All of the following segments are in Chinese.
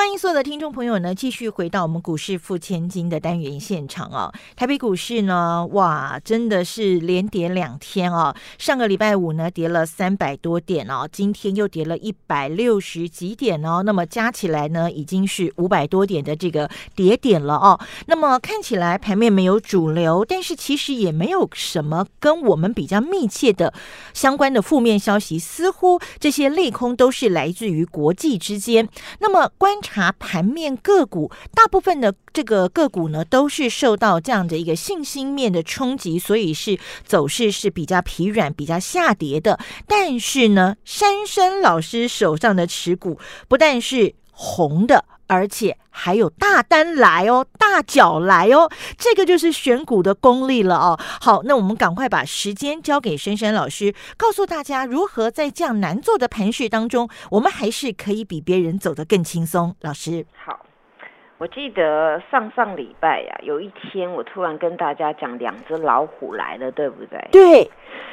欢迎所有的听众朋友呢，继续回到我们股市付千金的单元现场哦。台北股市呢，哇，真的是连跌两天哦。上个礼拜五呢，跌了三百多点哦，今天又跌了一百六十几点哦。那么加起来呢，已经是五百多点的这个跌点了哦。那么看起来盘面没有主流，但是其实也没有什么跟我们比较密切的相关的负面消息，似乎这些利空都是来自于国际之间。那么观察。它盘面个股，大部分的这个个股呢，都是受到这样的一个信心面的冲击，所以是走势是比较疲软、比较下跌的。但是呢，珊珊老师手上的持股不但是红的。而且还有大单来哦，大脚来哦，这个就是选股的功力了哦。好，那我们赶快把时间交给珊珊老师，告诉大家如何在这样难做的盘势当中，我们还是可以比别人走得更轻松。老师，好。我记得上上礼拜呀，有一天我突然跟大家讲两只老虎来了，对不对？对。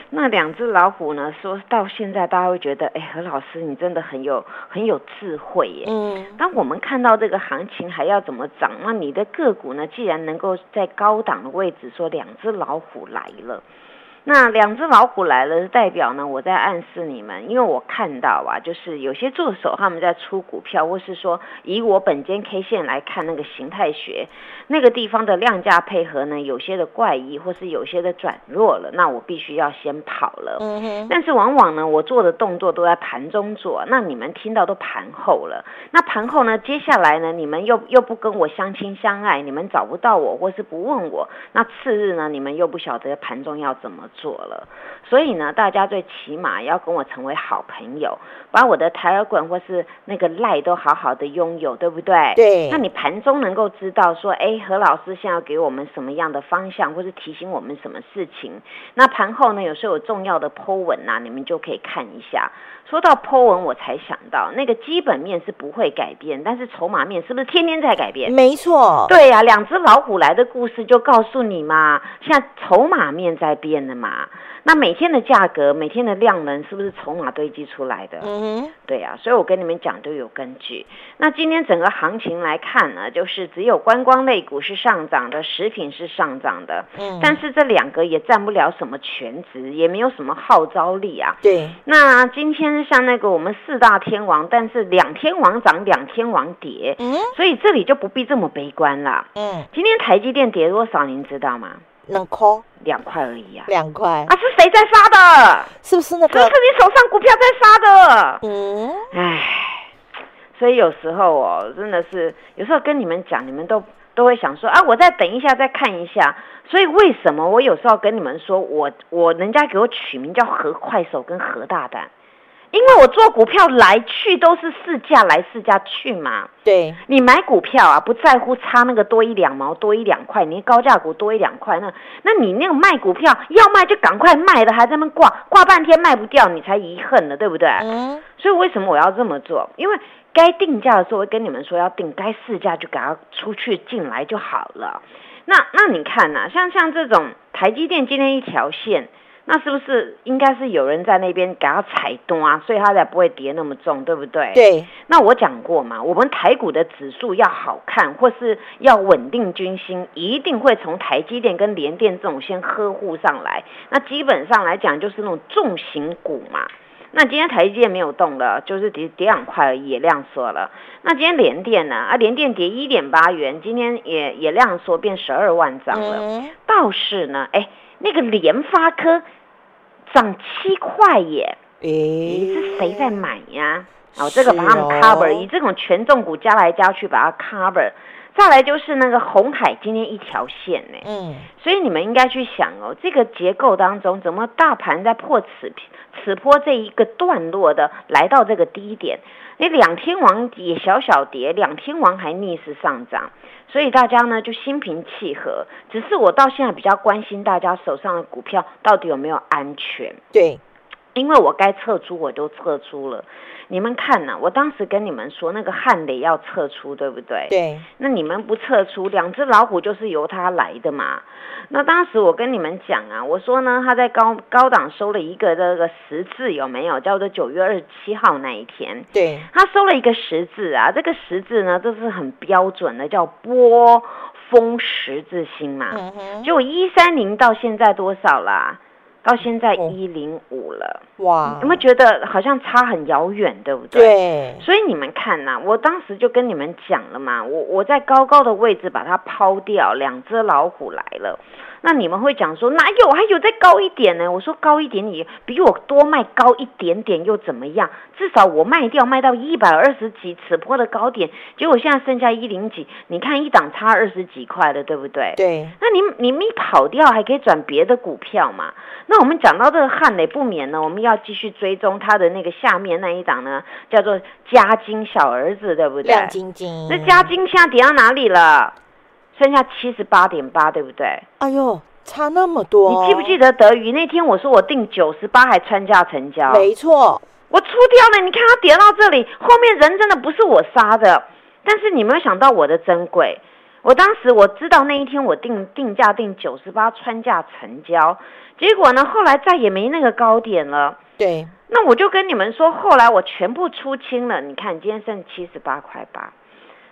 那两只老虎呢？说到现在，大家会觉得，哎，何老师你真的很有很有智慧耶。嗯。当我们看到这个行情还要怎么涨，那你的个股呢？既然能够在高档的位置说两只老虎来了。那两只老虎来了，代表呢？我在暗示你们，因为我看到啊，就是有些助手他们在出股票，或是说以我本间 K 线来看那个形态学那个地方的量价配合呢，有些的怪异，或是有些的转弱了，那我必须要先跑了。嗯哼。但是往往呢，我做的动作都在盘中做，那你们听到都盘后了。那盘后呢，接下来呢，你们又又不跟我相亲相爱，你们找不到我，或是不问我，那次日呢，你们又不晓得盘中要怎么。做了，所以呢，大家最起码要跟我成为好朋友，把我的台尔滚或是那个赖都好好的拥有，对不对？对。那你盘中能够知道说，哎，何老师现在要给我们什么样的方向，或是提醒我们什么事情？那盘后呢，有时候有重要的 Po 文呐，你们就可以看一下。说到 Po 文，我才想到那个基本面是不会改变，但是筹码面是不是天天在改变？没错。对呀，两只老虎来的故事就告诉你嘛，现在筹码面在变的嘛。那每天的价格，每天的量能，是不是筹码堆积出来的？嗯，对呀，所以我跟你们讲都有根据。那今天整个行情来看呢，就是只有观光类股是上涨的，食品是上涨的。嗯，但是这两个也占不了什么全值，也没有什么号召力啊。对。那今天像那个我们四大天王，但是两天王涨，两天王跌。嗯，所以这里就不必这么悲观了。嗯，今天台积电跌多少，您知道吗？两块，两块而已啊！两块啊，是谁在杀的？是不是那个？是不是你手上股票在杀的？嗯，唉，所以有时候哦，真的是有时候跟你们讲，你们都都会想说啊，我再等一下，再看一下。所以为什么我有时候跟你们说，我我人家给我取名叫何快手跟何大胆？因为我做股票来去都是市价来市价去嘛，对，你买股票啊，不在乎差那个多一两毛多一两块，你高价股多一两块，那那你那个卖股票要卖就赶快卖的，还在那挂挂半天卖不掉，你才遗恨呢，对不对？嗯。所以为什么我要这么做？因为该定价的时候，我跟你们说要定，该市价就给它出去进来就好了。那那你看呐，像像这种台积电今天一条线。那是不是应该是有人在那边给他踩动啊，所以它才不会跌那么重，对不对？对。那我讲过嘛，我们台股的指数要好看，或是要稳定军心，一定会从台积电跟联电这种先呵护上来。那基本上来讲，就是那种重型股嘛。那今天台积电没有动了，就是跌跌两块而已，也量缩了。那今天联电呢？啊，联电跌一点八元，今天也也量缩变十二万张了。倒是呢，哎，那个联发科。涨七块耶！咦，是谁在买呀？哦，这个把它们 cover，以这种权重股加来加去把它 cover。再来就是那个红海今天一条线呢，嗯，所以你们应该去想哦，这个结构当中怎么大盘在破此此波这一个段落的来到这个低点？你两天王也小小跌，两天王还逆势上涨。所以大家呢就心平气和，只是我到现在比较关心大家手上的股票到底有没有安全。对，因为我该撤出我都撤出了。你们看呐，我当时跟你们说那个汉雷要撤出，对不对？对。那你们不撤出，两只老虎就是由他来的嘛。那当时我跟你们讲啊，我说呢，他在高高档收了一个这个十字，有没有？叫做九月二十七号那一天。对。他收了一个十字啊，这个十字呢，都是很标准的，叫波峰十字星嘛。嗯哼。就一三零到现在多少啦？到现在一零五了，哇！有没有觉得好像差很遥远，对不对？对。所以你们看呐，我当时就跟你们讲了嘛，我我在高高的位置把它抛掉，两只老虎来了。那你们会讲说哪有还有再高一点呢？我说高一点，你比我多卖高一点点又怎么样？至少我卖掉卖到一百二十几，此坡的高点，结果现在剩下一零几，你看一档差二十几块了，对不对？对。那你你们一跑掉还可以转别的股票嘛？那我们讲到这个汉雷不免呢，我们要继续追踪它的那个下面那一档呢，叫做嘉金小儿子，对不对？亮晶晶。那嘉金现在跌到哪里了？剩下七十八点八，对不对？哎呦，差那么多！你记不记得德宇那天我说我定九十八还穿价成交？没错，我出掉了。你看它跌到这里，后面人真的不是我杀的。但是你没有想到我的珍贵，我当时我知道那一天我定定价定九十八穿价成交，结果呢后来再也没那个高点了。对，那我就跟你们说，后来我全部出清了。你看今天剩七十八块八。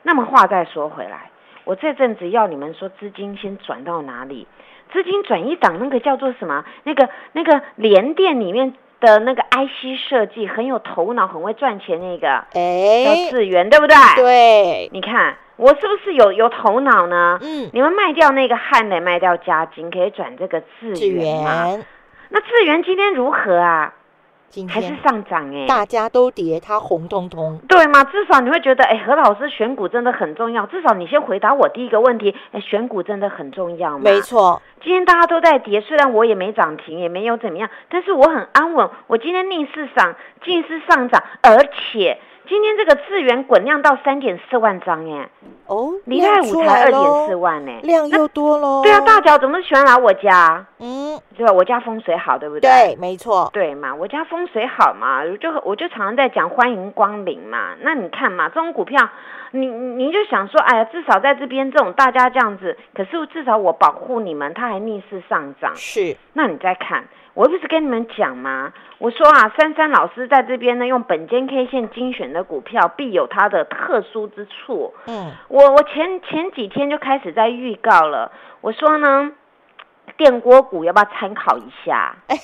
那么话再说回来。我这阵子要你们说资金先转到哪里？资金转一档，那个叫做什么？那个那个联电里面的那个 IC 设计很有头脑，很会赚钱那个，哎，叫智源，对不对？对，你看我是不是有有头脑呢？嗯，你们卖掉那个汉磊，卖掉嘉金，可以转这个智源吗？那智源今天如何啊？还是上涨哎，大家都跌，它红彤彤，对吗？至少你会觉得，哎，何老师选股真的很重要。至少你先回答我第一个问题，哎，选股真的很重要吗？没错，今天大家都在跌，虽然我也没涨停，也没有怎么样，但是我很安稳。我今天逆势上，逆势上涨，而且。今天这个资源滚量到三点四万张耶，哦，礼拜五才二点四万呢，量又多喽。对啊，大脚怎么喜欢来我家？嗯，对吧？我家风水好，对不对？对，没错。对嘛，我家风水好嘛，就我就常常在讲欢迎光临嘛。那你看嘛，这种股票，你你就想说，哎呀，至少在这边这种大家这样子，可是至少我保护你们，它还逆势上涨。是，那你再看。我不是跟你们讲吗？我说啊，珊珊老师在这边呢，用本间 K 线精选的股票，必有它的特殊之处。嗯，我我前前几天就开始在预告了。我说呢，电锅股要不要参考一下？哎，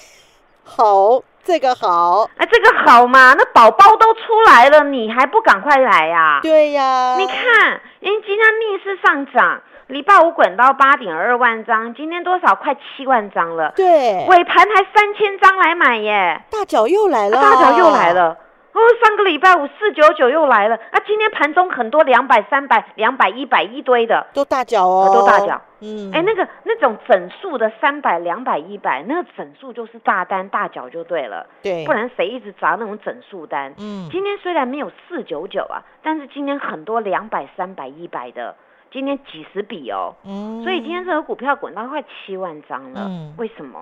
好，这个好，哎，这个好嘛？那宝宝都出来了，你还不赶快来呀？对呀，你看，因为今天逆势上涨。礼拜五滚到八点二万张，今天多少？快七万张了。对，尾盘还三千张来买耶！大脚又来了，大脚又来了。哦，上个礼拜五四九九又来了。啊，今天盘中很多两百、三百、两百、一百一堆的，都大脚哦，都大脚。嗯，哎，那个那种整数的三百、两百、一百，那个整数就是大单大脚就对了。对，不然谁一直砸那种整数单？嗯，今天虽然没有四九九啊，但是今天很多两百、三百、一百的。今天几十笔哦，嗯，所以今天这个股票滚到快七万张了，嗯，为什么？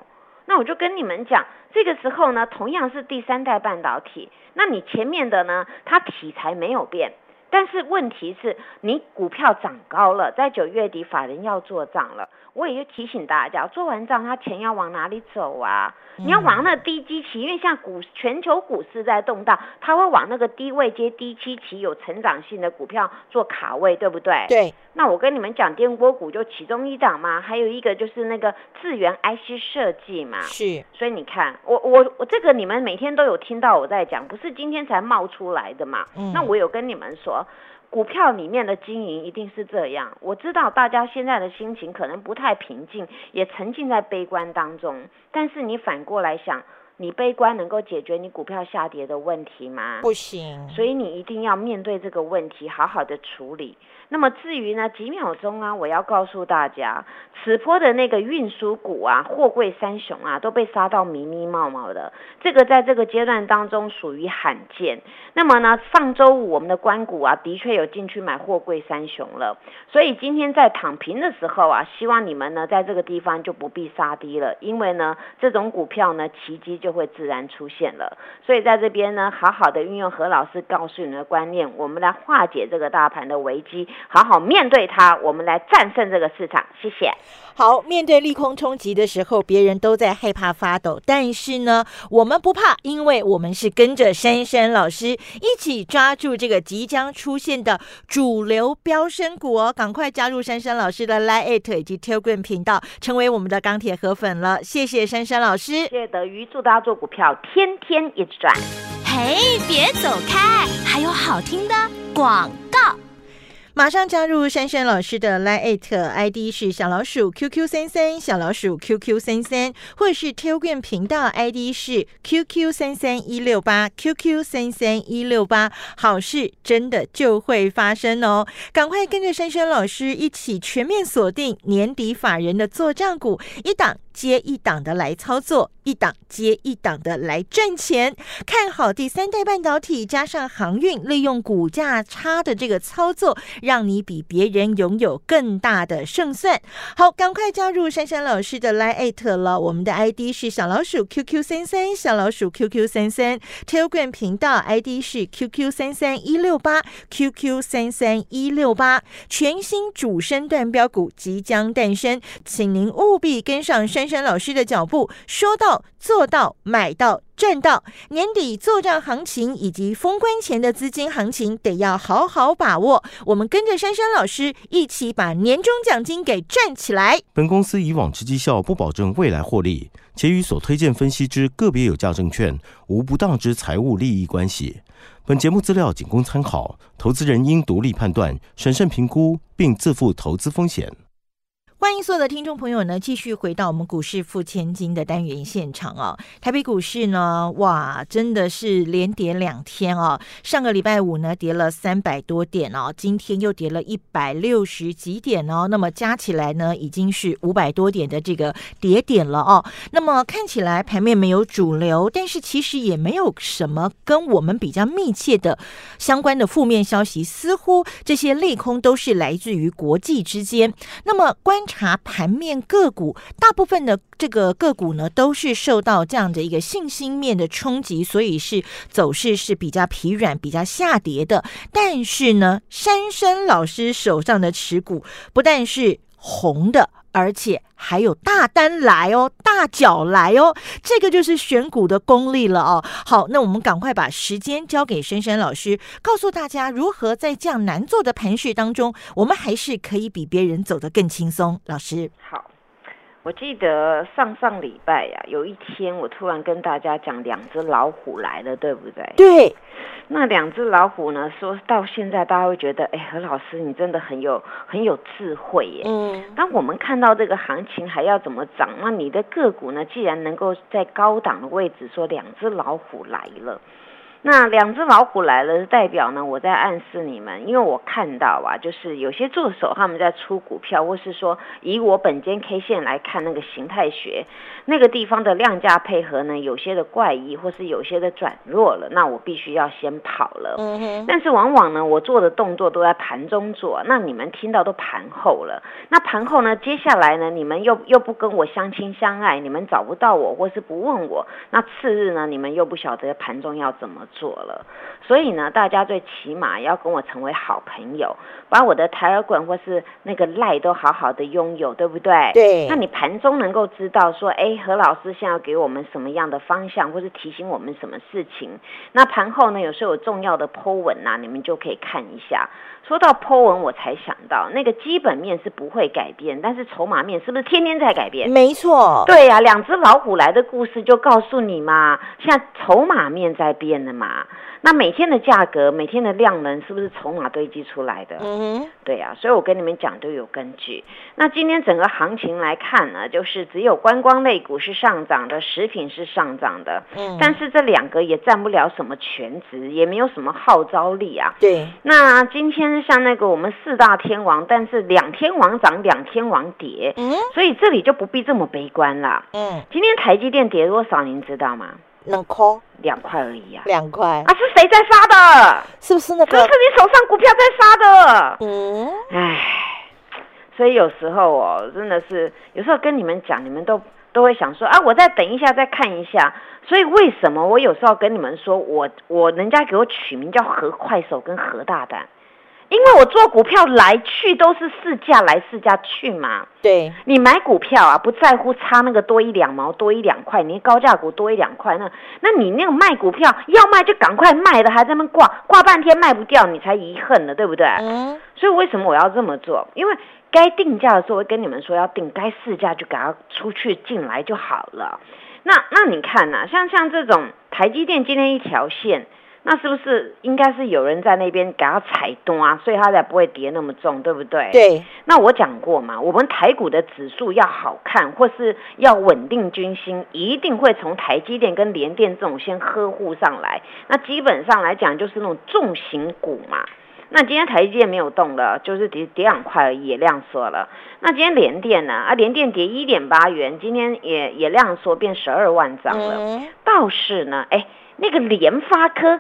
那我就跟你们讲，这个时候呢，同样是第三代半导体，那你前面的呢，它题材没有变，但是问题是你股票涨高了，在九月底法人要做账了。我也就提醒大家，做完账，他钱要往哪里走啊？你要往那个低基期，因为像股全球股市在动荡，他会往那个低位接低基期有成长性的股票做卡位，对不对？对。那我跟你们讲，电锅股就其中一档嘛，还有一个就是那个智源 IC 设计嘛。是。所以你看，我我我这个你们每天都有听到我在讲，不是今天才冒出来的嘛。嗯。那我有跟你们说。股票里面的经营一定是这样，我知道大家现在的心情可能不太平静，也沉浸在悲观当中。但是你反过来想，你悲观能够解决你股票下跌的问题吗？不行。所以你一定要面对这个问题，好好的处理。那么至于呢，几秒钟啊，我要告诉大家，此波的那个运输股啊，货柜三雄啊，都被杀到迷迷冒冒的，这个在这个阶段当中属于罕见。那么呢，上周五我们的关股啊，的确有进去买货柜三雄了，所以今天在躺平的时候啊，希望你们呢，在这个地方就不必杀低了，因为呢，这种股票呢，奇迹就。就会自然出现了。所以在这边呢，好好的运用何老师告诉你的观念，我们来化解这个大盘的危机，好好面对它，我们来战胜这个市场。谢谢。好，面对利空冲击的时候，别人都在害怕发抖，但是呢，我们不怕，因为我们是跟着珊珊老师一起抓住这个即将出现的主流飙升股哦！赶快加入珊珊老师的 Line 以及 Telegram 频道，成为我们的钢铁河粉了。谢谢珊珊老师，谢谢德瑜，祝大家做股票天天一直赚。嘿，别走开，还有好听的广告。马上加入珊珊老师的 Line ID 是小老鼠 QQ 三三小老鼠 QQ 三三，或是 Telegram 频道 ID 是 QQ 三三一六八 QQ 三三一六八，好事真的就会发生哦！赶快跟着珊珊老师一起全面锁定年底法人的做账股，一档接一档的来操作，一档接一档的来赚钱。看好第三代半导体加上航运，利用股价差的这个操作。让你比别人拥有更大的胜算。好，赶快加入珊珊老师的 Line 了。我们的 ID 是小老鼠 QQ 三三，小老鼠 QQ 三三。Telegram 频道 ID 是 QQ 三三一六八，QQ 三三一六八。全新主升段标股即将诞生，请您务必跟上珊珊老师的脚步，说到做到，买到。赚到年底做账行情以及封关前的资金行情，得要好好把握。我们跟着珊珊老师一起把年终奖金给赚起来。本公司以往之绩效不保证未来获利，且与所推荐分析之个别有价证券无不当之财务利益关系。本节目资料仅供参考，投资人应独立判断、审慎评估，并自负投资风险。欢迎所有的听众朋友呢，继续回到我们股市付千金的单元现场哦。台北股市呢，哇，真的是连跌两天哦。上个礼拜五呢，跌了三百多点哦，今天又跌了一百六十几点哦。那么加起来呢，已经是五百多点的这个跌点了哦。那么看起来盘面没有主流，但是其实也没有什么跟我们比较密切的相关的负面消息，似乎这些利空都是来自于国际之间。那么关查盘面个股，大部分的这个个股呢，都是受到这样的一个信心面的冲击，所以是走势是比较疲软、比较下跌的。但是呢，珊珊老师手上的持股不但是红的。而且还有大单来哦，大脚来哦，这个就是选股的功力了哦。好，那我们赶快把时间交给珊珊老师，告诉大家如何在这样难做的盘势当中，我们还是可以比别人走得更轻松。老师，好。我记得上上礼拜呀，有一天我突然跟大家讲两只老虎来了，对不对？对。那两只老虎呢？说到现在，大家会觉得，哎，何老师你真的很有很有智慧耶。嗯。当我们看到这个行情还要怎么涨，那你的个股呢？既然能够在高档的位置，说两只老虎来了。那两只老虎来了，代表呢？我在暗示你们，因为我看到啊，就是有些助手他们在出股票，或是说以我本间 K 线来看那个形态学，那个地方的量价配合呢，有些的怪异，或是有些的转弱了，那我必须要先跑了。嗯哼。但是往往呢，我做的动作都在盘中做，那你们听到都盘后了。那盘后呢，接下来呢，你们又又不跟我相亲相爱，你们找不到我，或是不问我，那次日呢，你们又不晓得盘中要怎么。做了，所以呢，大家最起码要跟我成为好朋友，把我的台尔滚或是那个赖都好好的拥有，对不对？对。那你盘中能够知道说，哎，何老师现在要给我们什么样的方向，或是提醒我们什么事情？那盘后呢，有时候有重要的 Po 文呐，你们就可以看一下。说到 Po 文，我才想到那个基本面是不会改变，但是筹码面是不是天天在改变？没错。对呀，两只老虎来的故事就告诉你嘛，现在筹码面在变的嘛。那每天的价格，每天的量能，是不是筹码堆积出来的？嗯，对呀，所以我跟你们讲都有根据。那今天整个行情来看呢，就是只有观光类股是上涨的，食品是上涨的。嗯，但是这两个也占不了什么全值，也没有什么号召力啊。对。那今天像那个我们四大天王，但是两天王涨，两天王跌。嗯，所以这里就不必这么悲观了。嗯，今天台积电跌多少，您知道吗？两块，两块而已啊！两块啊，是谁在发的？是不是那个？是你手上股票在发的。嗯，唉，所以有时候哦，真的是有时候跟你们讲，你们都都会想说啊，我再等一下再看一下。所以为什么我有时候跟你们说，我我人家给我取名叫何快手跟何大胆？因为我做股票来去都是市价来市价去嘛。对，你买股票啊，不在乎差那个多一两毛多一两块，你高价股多一两块，那那你那个卖股票要卖就赶快卖的，还在那挂挂半天卖不掉，你才遗恨呢，对不对？嗯。所以为什么我要这么做？因为该定价的时候会跟你们说要定，该市价就给它出去进来就好了。那那你看呐，像像这种台积电今天一条线。那是不是应该是有人在那边给他踩多啊，所以它才不会跌那么重，对不对？对。那我讲过嘛，我们台股的指数要好看，或是要稳定军心，一定会从台积电跟联电这种先呵护上来。那基本上来讲，就是那种重型股嘛。那今天台积电没有动了，就是跌跌两块而已，也量缩了。那今天联电呢？啊，联电跌一点八元，今天也也量缩变十二万张了。倒是呢，哎。那个联发科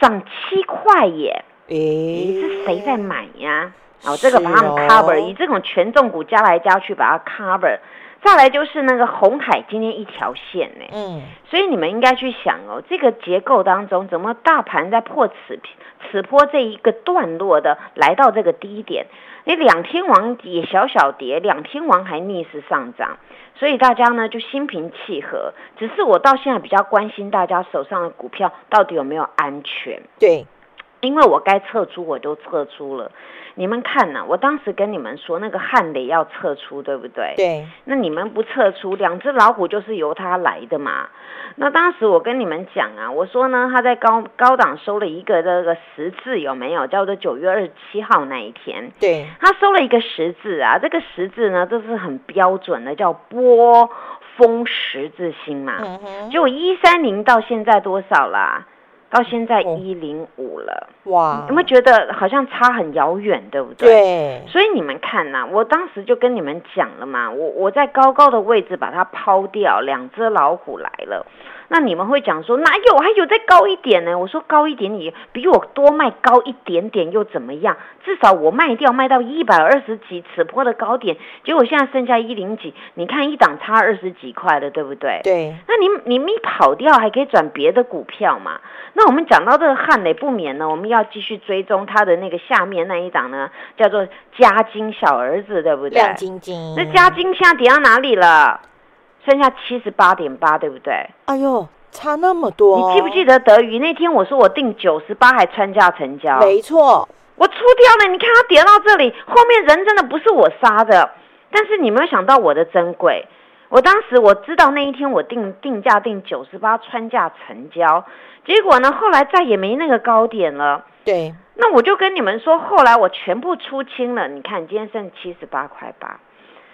涨七块耶，诶，是谁在买呀？哦，这个把它们 cover，以这种权重股加来加去把它 cover。再来就是那个红海今天一条线呢，嗯，所以你们应该去想哦，这个结构当中怎么大盘在破此此波这一个段落的来到这个低点，你两天王也小小跌，两天王还逆势上涨。所以大家呢就心平气和，只是我到现在比较关心大家手上的股票到底有没有安全。对，因为我该撤出我都撤出了。你们看呐，我当时跟你们说那个汉雷要撤出，对不对？对。那你们不撤出，两只老虎就是由他来的嘛。那当时我跟你们讲啊，我说呢，他在高高档收了一个这个十字，有没有？叫做九月二十七号那一天。对。他收了一个十字啊，这个十字呢，这是很标准的，叫波峰十字星嘛。嗯哼。就一三零到现在多少啦？到现在一零五了，哇！有没有觉得好像差很遥远，对不对？对。所以你们看呐，我当时就跟你们讲了嘛，我我在高高的位置把它抛掉，两只老虎来了。那你们会讲说哪有还有再高一点呢？我说高一点，你比我多卖高一点点又怎么样？至少我卖掉卖到一百二十几，此坡的高点，结果现在剩下一零几，你看一档差二十几块的，对不对？对。那你你没跑掉，还可以转别的股票嘛？那我们讲到这个汉雷不免呢，我们要继续追踪它的那个下面那一档呢，叫做嘉金小儿子，对不对？亮晶晶。那嘉金现在跌到哪里了？剩下七十八点八，对不对？哎呦，差那么多！你记不记得德瑜那天我说我定九十八还穿价成交？没错，我出掉了。你看它跌到这里，后面人真的不是我杀的，但是你没有想到我的珍贵。我当时我知道那一天我定定价定九十八穿价成交，结果呢后来再也没那个高点了。对，那我就跟你们说，后来我全部出清了。你看今天剩七十八块八。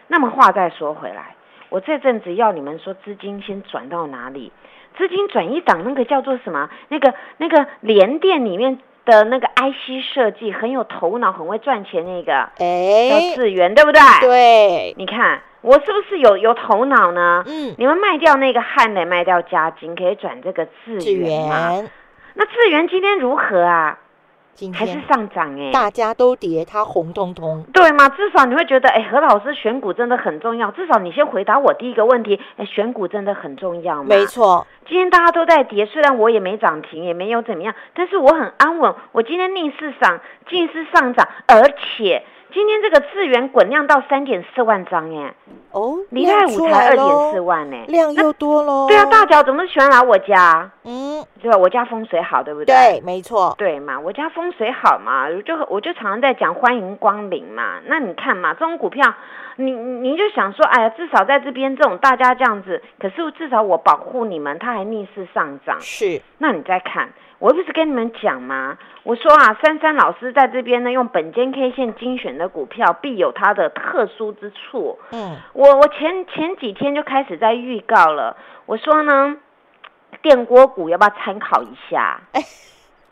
那么话再说回来。我这阵子要你们说资金先转到哪里？资金转一档，那个叫做什么？那个那个联电里面的那个 IC 设计很有头脑、很会赚钱那个，哎，叫智源，对不对？对，你看我是不是有有头脑呢？嗯，你们卖掉那个汉磊，卖掉嘉金，可以转这个智源吗？那智源今天如何啊？还是上涨哎，大家都跌，它红彤彤，对吗？至少你会觉得，哎，何老师选股真的很重要。至少你先回答我第一个问题，哎，选股真的很重要吗？没错，今天大家都在跌，虽然我也没涨停，也没有怎么样，但是我很安稳。我今天逆势上，近势上涨，而且。今天这个资源滚量到三点四万张耶，哦，礼拜五才二点四万呢，量又多喽。对啊，大脚怎么喜欢来我家？嗯，对吧？我家风水好，对不对？对，没错。对嘛，我家风水好嘛，就我就常常在讲欢迎光临嘛。那你看嘛，这种股票，你你就想说，哎呀，至少在这边这种大家这样子，可是至少我保护你们，它还逆势上涨。是，那你再看。我不是跟你们讲吗？我说啊，珊珊老师在这边呢，用本间 K 线精选的股票，必有它的特殊之处。嗯，我我前前几天就开始在预告了。我说呢，电锅股要不要参考一下？哎，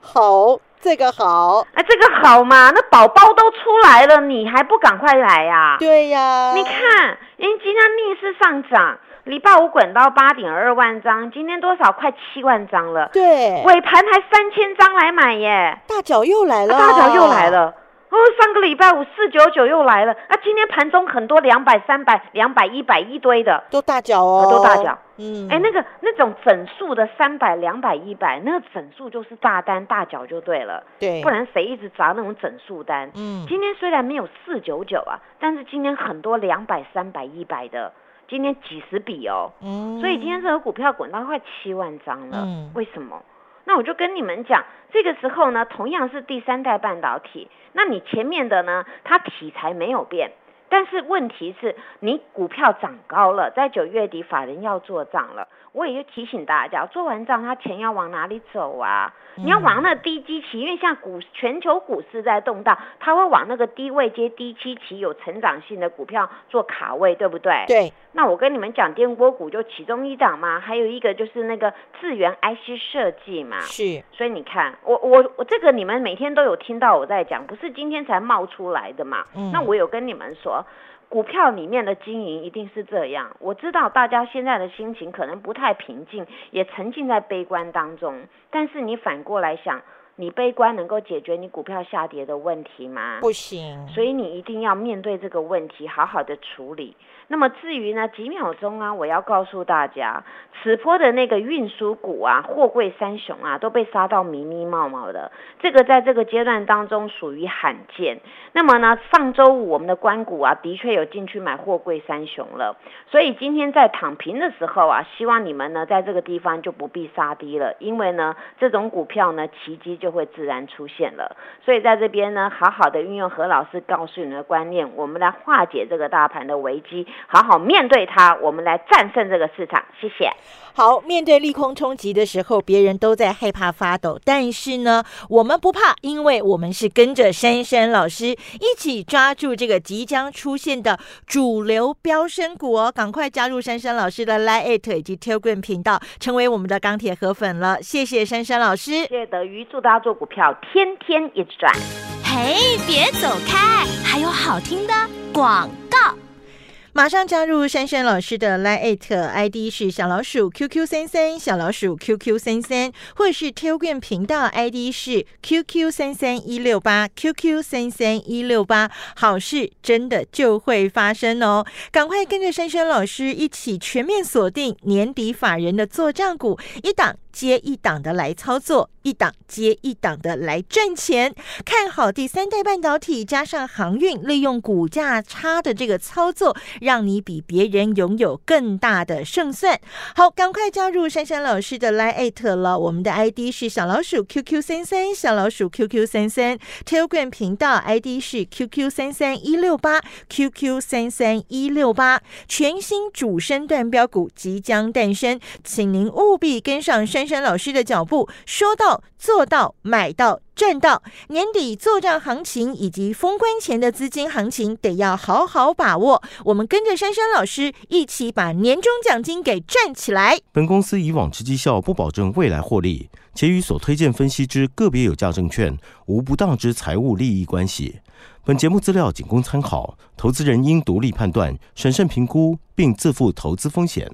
好，这个好，哎，这个好嘛？那宝宝都出来了，你还不赶快来呀？对呀，你看，因为今天逆势上涨。礼拜五滚到八点二万张，今天多少？快七万张了。对，尾盘还三千张来买耶！大脚又来了，大脚又来了。哦，上个礼拜五四九九又来了，啊，今天盘中很多两百、三百、两百、一百一堆的，都大脚哦，都大脚。嗯，哎，那个那种整数的三百、两百、一百，那个整数就是大单大脚就对了。对，不然谁一直砸那种整数单？嗯，今天虽然没有四九九啊，但是今天很多两百、三百、一百的，今天几十笔哦。嗯，所以今天这个股票滚到快七万张了。嗯，为什么？那我就跟你们讲，这个时候呢，同样是第三代半导体，那你前面的呢，它题材没有变。但是问题是你股票涨高了，在九月底法人要做账了，我也就提醒大家，做完账他钱要往哪里走啊？你要往那低基期，因为像股全球股市在动荡，它会往那个低位接低基期有成长性的股票做卡位，对不对？对。那我跟你们讲，电波股就其中一档嘛，还有一个就是那个智源 IC 设计嘛。是。所以你看，我我我这个你们每天都有听到我在讲，不是今天才冒出来的嘛。嗯。那我有跟你们说，股票里面的经营一定是这样。我知道大家现在的心情可能不太平静，也沉浸在悲观当中。但是你反过来想。你悲观能够解决你股票下跌的问题吗？不行，所以你一定要面对这个问题，好好的处理。那么至于呢，几秒钟啊，我要告诉大家，此波的那个运输股啊，货柜三雄啊，都被杀到迷迷冒冒的，这个在这个阶段当中属于罕见。那么呢，上周五我们的关股啊，的确有进去买货柜三雄了，所以今天在躺平的时候啊，希望你们呢，在这个地方就不必杀低了，因为呢，这种股票呢，奇迹就会自然出现了。所以在这边呢，好好的运用何老师告诉你的观念，我们来化解这个大盘的危机。好好面对它，我们来战胜这个市场。谢谢。好，面对利空冲击的时候，别人都在害怕发抖，但是呢，我们不怕，因为我们是跟着珊珊老师一起抓住这个即将出现的主流飙升股哦！赶快加入珊珊老师的 Line 以及 Telegram 频道，成为我们的钢铁河粉了。谢谢珊珊老师，谢谢德瑜，祝大家做股票天天一直赚。嘿，别走开，还有好听的广告。马上加入珊珊老师的 Line ID 是小老鼠 QQ 三三小老鼠 QQ 三三，或者是 Telegram 频道 ID 是 QQ 三三一六八 QQ 三三一六八，好事真的就会发生哦！赶快跟着珊珊老师一起全面锁定年底法人的做账股，一档接一档的来操作，一档接一档的来赚钱。看好第三代半导体加上航运，利用股价差的这个操作。让你比别人拥有更大的胜算。好，赶快加入珊珊老师的 Line 了。我们的 ID 是小老鼠 QQ 三三，小老鼠 QQ 三三。Telegram 频道 ID 是 QQ 三三一六八，QQ 三三一六八。全新主升段标股即将诞生，请您务必跟上珊珊老师的脚步，说到做到，买到。赚到年底做账行情以及封关前的资金行情，得要好好把握。我们跟着珊珊老师一起把年终奖金给赚起来。本公司以往之绩效不保证未来获利，且与所推荐分析之个别有价证券无不当之财务利益关系。本节目资料仅供参考，投资人应独立判断、审慎评估，并自负投资风险。